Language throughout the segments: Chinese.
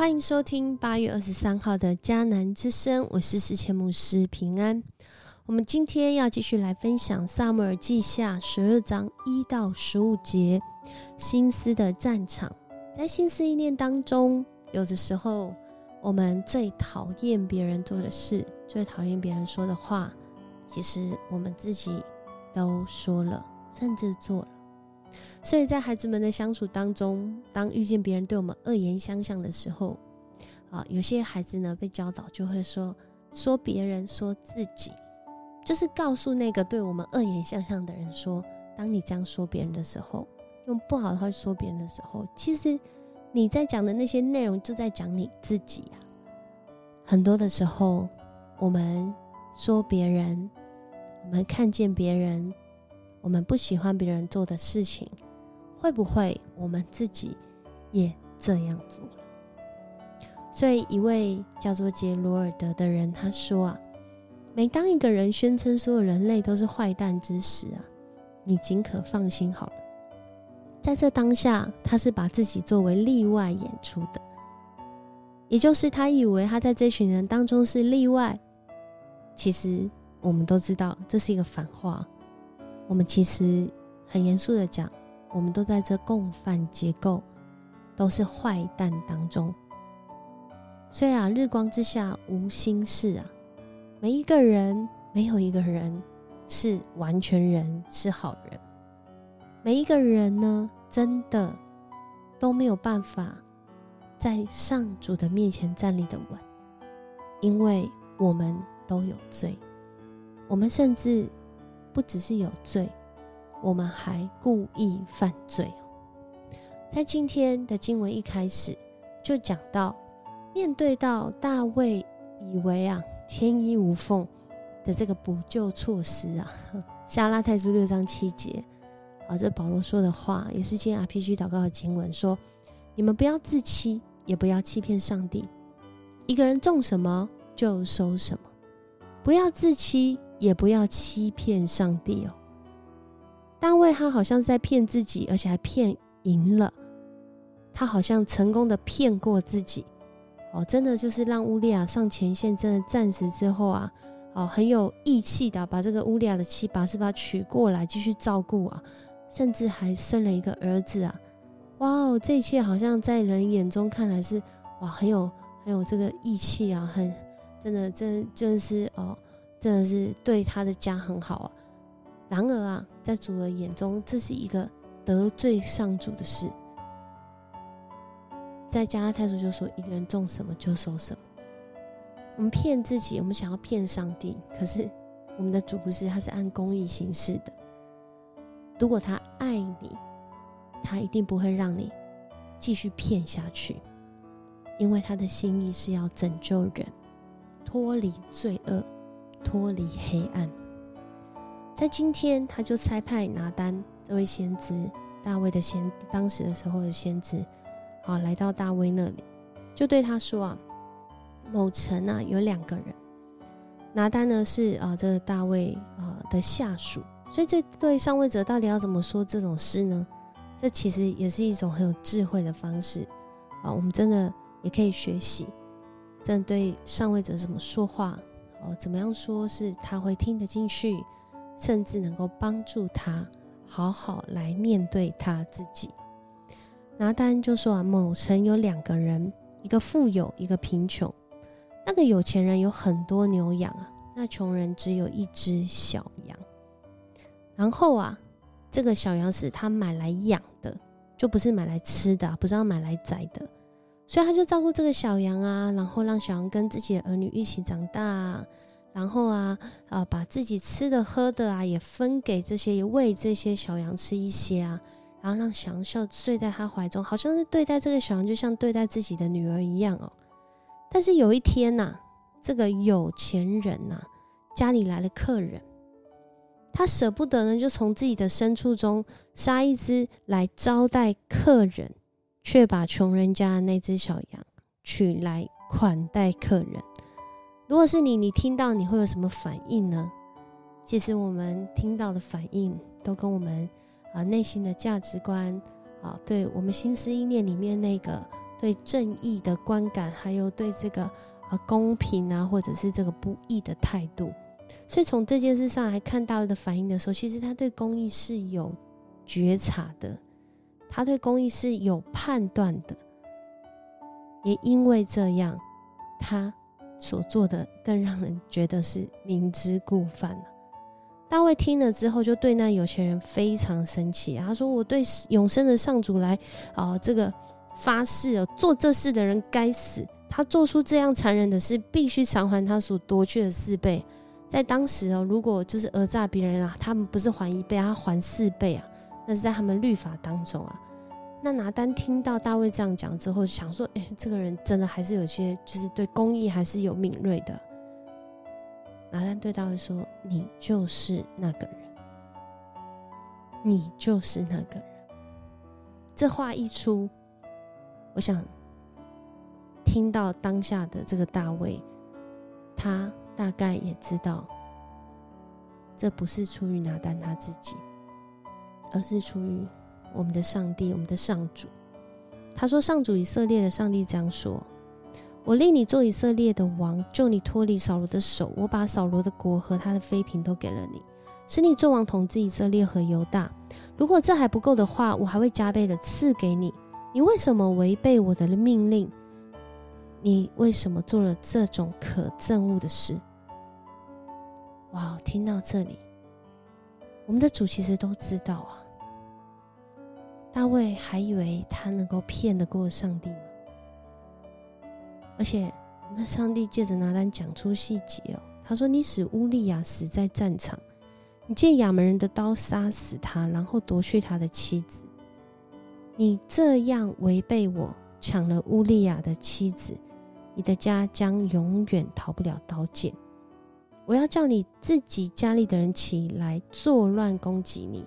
欢迎收听八月二十三号的迦南之声，我是世前牧师平安。我们今天要继续来分享《萨姆尔记下》十二章一到十五节，心思的战场。在心思意念当中，有的时候我们最讨厌别人做的事，最讨厌别人说的话，其实我们自己都说了，甚至做了。所以在孩子们的相处当中，当遇见别人对我们恶言相向的时候，啊，有些孩子呢被教导就会说说别人说自己，就是告诉那个对我们恶言相向的人说，当你这样说别人的时候，用不好的话说别人的时候，其实你在讲的那些内容就在讲你自己呀。很多的时候，我们说别人，我们看见别人，我们不喜欢别人做的事情。会不会我们自己也这样做了？所以一位叫做杰罗尔德的人他说啊，每当一个人宣称所有人类都是坏蛋之时啊，你尽可放心好了。在这当下，他是把自己作为例外演出的，也就是他以为他在这群人当中是例外。其实我们都知道这是一个反话。我们其实很严肃的讲。我们都在这共犯结构，都是坏蛋当中。所以啊，日光之下无心事啊，每一个人没有一个人是完全人，是好人。每一个人呢，真的都没有办法在上主的面前站立的稳，因为我们都有罪，我们甚至不只是有罪。我们还故意犯罪在今天的经文一开始就讲到，面对到大卫以为啊天衣无缝的这个补救措施啊，下拉太书六章七节啊，这保罗说的话也是今天 RPG 祷告的经文，说你们不要自欺，也不要欺骗上帝。一个人种什么就收什么，不要自欺，也不要欺骗上帝哦。大卫他好像是在骗自己，而且还骗赢了。他好像成功的骗过自己，哦，真的就是让乌利亚上前线，真的战死之后啊，哦，很有义气的把这个乌利亚的妻拔示巴娶过来，继续照顾啊，甚至还生了一个儿子啊。哇哦，这一切好像在人眼中看来是哇，很有很有这个义气啊，很真的，真真是哦，真的是对他的家很好啊。然而啊，在主的眼中，这是一个得罪上主的事。在加拉太书就说：“一个人种什么就收什么。”我们骗自己，我们想要骗上帝，可是我们的主不是，他是按公义行事的。如果他爱你，他一定不会让你继续骗下去，因为他的心意是要拯救人，脱离罪恶，脱离黑暗。在今天，他就差派拿丹这位先知，大卫的先当时的时候的先知，好来到大卫那里，就对他说啊，某城啊有两个人，拿丹呢是啊这个大卫啊的下属，所以这对上位者到底要怎么说这种事呢？这其实也是一种很有智慧的方式啊，我们真的也可以学习，真的对上位者怎么说话，哦，怎么样说是他会听得进去。甚至能够帮助他好好来面对他自己。拿单就说啊，某城有两个人，一个富有，一个贫穷。那个有钱人有很多牛羊啊，那穷人只有一只小羊。然后啊，这个小羊是他买来养的，就不是买来吃的，不是要买来宰的，所以他就照顾这个小羊啊，然后让小羊跟自己的儿女一起长大。然后啊，啊，把自己吃的喝的啊，也分给这些，也喂这些小羊吃一些啊，然后让小羊笑睡在他怀中，好像是对待这个小羊就像对待自己的女儿一样哦。但是有一天呐，这个有钱人呐，家里来了客人，他舍不得呢，就从自己的牲畜中杀一只来招待客人，却把穷人家的那只小羊取来款待客人。如果是你，你听到你会有什么反应呢？其实我们听到的反应都跟我们啊内心的价值观啊，对我们心思意念里面那个对正义的观感，还有对这个啊公平啊，或者是这个不义的态度。所以从这件事上来看到的反应的时候，其实他对公义是有觉察的，他对公益是有判断的。也因为这样，他所做的更让人觉得是明知故犯。大卫听了之后，就对那有钱人非常生气。他说：“我对永生的上主来啊，这个发誓哦，做这事的人该死。他做出这样残忍的事，必须偿还他所夺去的四倍。在当时哦，如果就是讹诈别人啊，他们不是还一倍，他还四倍啊。那是在他们律法当中啊。那拿单听到大卫这样讲之后，想说：哎，这个人真的还是有些，就是对公义还是有敏锐的。”拿单对大卫说：“你就是那个人，你就是那个人。”这话一出，我想听到当下的这个大卫，他大概也知道，这不是出于拿单他自己，而是出于我们的上帝，我们的上主。他说：“上主以色列的上帝这样说。”我立你做以色列的王，救你脱离扫罗的手。我把扫罗的国和他的妃嫔都给了你，使你做王统治以色列和犹大。如果这还不够的话，我还会加倍的赐给你。你为什么违背我的命令？你为什么做了这种可憎恶的事？哇！听到这里，我们的主其实都知道啊。大卫还以为他能够骗得过上帝吗？而且，那上帝借着拿单讲出细节哦。他说：“你使乌利亚死在战场，你借亚门人的刀杀死他，然后夺去他的妻子。你这样违背我，抢了乌利亚的妻子，你的家将永远逃不了刀剑。我要叫你自己家里的人起来作乱攻击你。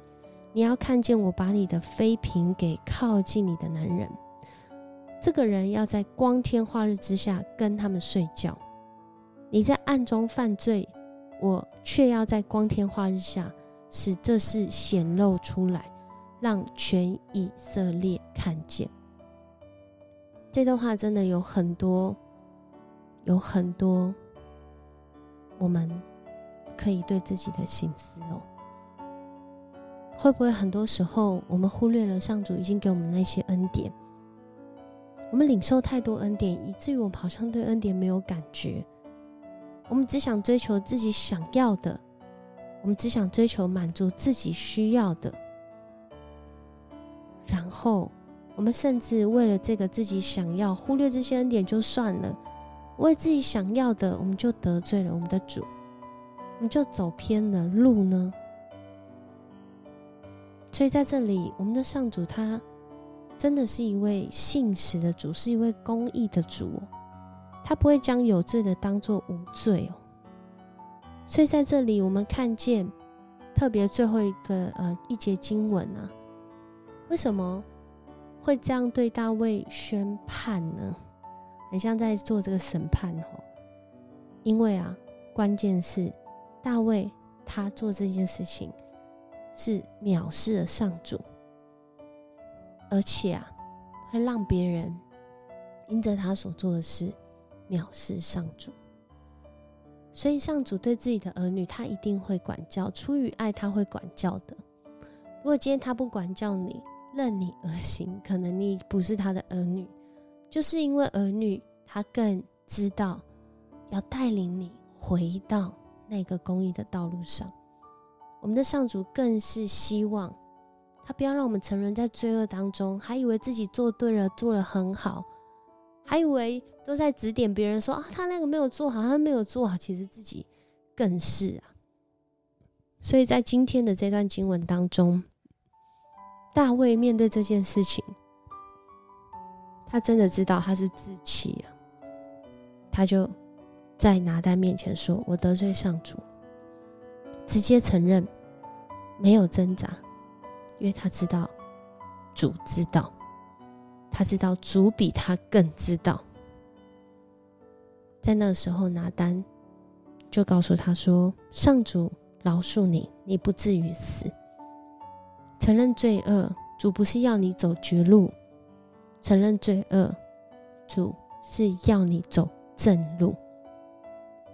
你要看见我把你的妃嫔给靠近你的男人。”这个人要在光天化日之下跟他们睡觉，你在暗中犯罪，我却要在光天化日下使这事显露出来，让全以色列看见。这段话真的有很多，有很多，我们可以对自己的心思哦。会不会很多时候我们忽略了上主已经给我们那些恩典？我们领受太多恩典，以至于我们好像对恩典没有感觉。我们只想追求自己想要的，我们只想追求满足自己需要的。然后，我们甚至为了这个自己想要，忽略这些恩典就算了。为自己想要的，我们就得罪了我们的主，我们就走偏了路呢。所以在这里，我们的上主他。真的是一位信实的主，是一位公义的主，他不会将有罪的当做无罪哦。所以在这里，我们看见特别最后一个呃一节经文啊，为什么会这样对大卫宣判呢？很像在做这个审判哦。因为啊，关键是大卫他做这件事情是藐视了上主。而且啊，会让别人因着他所做的事藐视上主，所以上主对自己的儿女，他一定会管教，出于爱他会管教的。如果今天他不管教你，任你而行，可能你不是他的儿女，就是因为儿女他更知道要带领你回到那个公益的道路上。我们的上主更是希望。他不要让我们成人在罪恶当中，还以为自己做对了，做了很好，还以为都在指点别人说啊，他那个没有做好，他没有做好，其实自己更是啊。所以在今天的这段经文当中，大卫面对这件事情，他真的知道他是自欺啊，他就在拿单面前说：“我得罪上主。”直接承认，没有挣扎。因为他知道主知道，他知道主比他更知道。在那个时候，拿单就告诉他说：“上主饶恕你，你不至于死。承认罪恶，主不是要你走绝路。承认罪恶，主是要你走正路。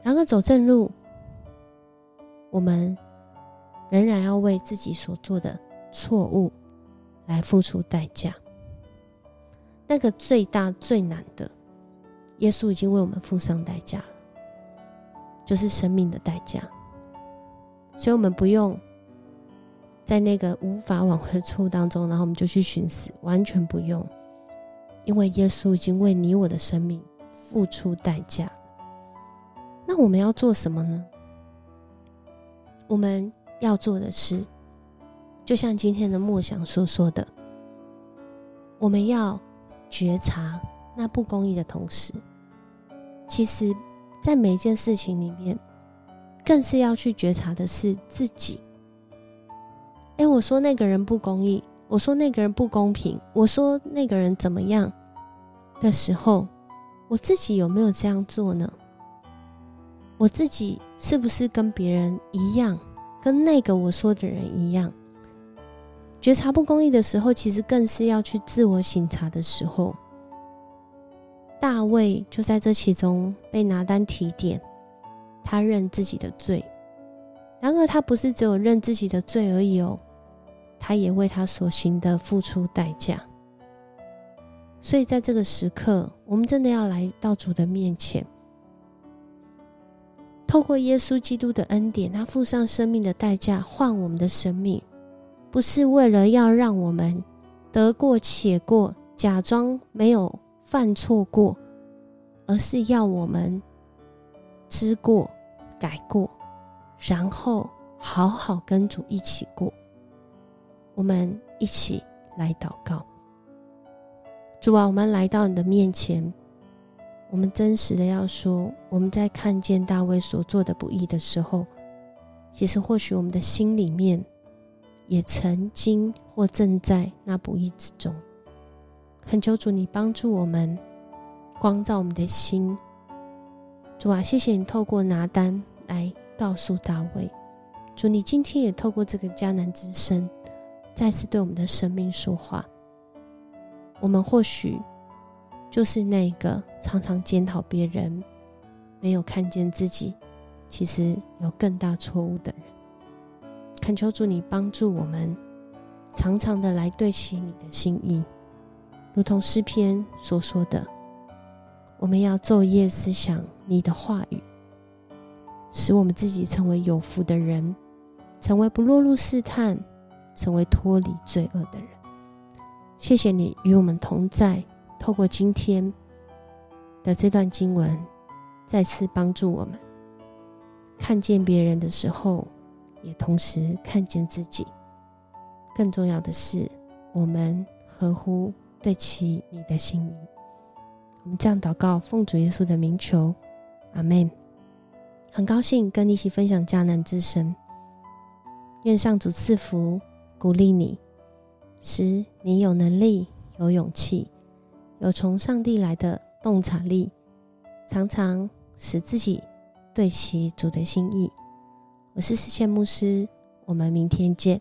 然而，走正路，我们仍然要为自己所做的错误来付出代价。那个最大最难的，耶稣已经为我们付上代价了，就是生命的代价。所以，我们不用在那个无法挽回的错误当中，然后我们就去寻死，完全不用，因为耶稣已经为你我的生命付出代价。那我们要做什么呢？我们要做的是，就像今天的默想所说的，我们要觉察那不公义的同时，其实，在每一件事情里面，更是要去觉察的是自己。哎，我说那个人不公义，我说那个人不公平，我说那个人怎么样的时候，我自己有没有这样做呢？我自己是不是跟别人一样，跟那个我说的人一样？觉察不公义的时候，其实更是要去自我省察的时候。大卫就在这其中被拿单提点，他认自己的罪。然而，他不是只有认自己的罪而已哦，他也为他所行的付出代价。所以，在这个时刻，我们真的要来到主的面前。透过耶稣基督的恩典，他付上生命的代价换我们的生命，不是为了要让我们得过且过，假装没有犯错过，而是要我们知过、改过，然后好好跟主一起过。我们一起来祷告，主啊，我们来到你的面前。我们真实的要说，我们在看见大卫所做的不易的时候，其实或许我们的心里面也曾经或正在那不易之中。恳求主你帮助我们，光照我们的心。主啊，谢谢你透过拿单来告诉大卫。主，你今天也透过这个迦南之声，再次对我们的生命说话。我们或许。就是那个常常检讨别人，没有看见自己其实有更大错误的人。恳求主你帮助我们，常常的来对齐你的心意，如同诗篇所说的，我们要昼夜思想你的话语，使我们自己成为有福的人，成为不落入试探，成为脱离罪恶的人。谢谢你与我们同在。透过今天的这段经文，再次帮助我们看见别人的时候，也同时看见自己。更重要的是，我们合乎对齐你的心意。我们这样祷告，奉主耶稣的名求，阿门。很高兴跟你一起分享迦南之神。愿上主赐福鼓励你，使你有能力、有勇气。有从上帝来的洞察力，常常使自己对其主的心意。我是世界牧师，我们明天见。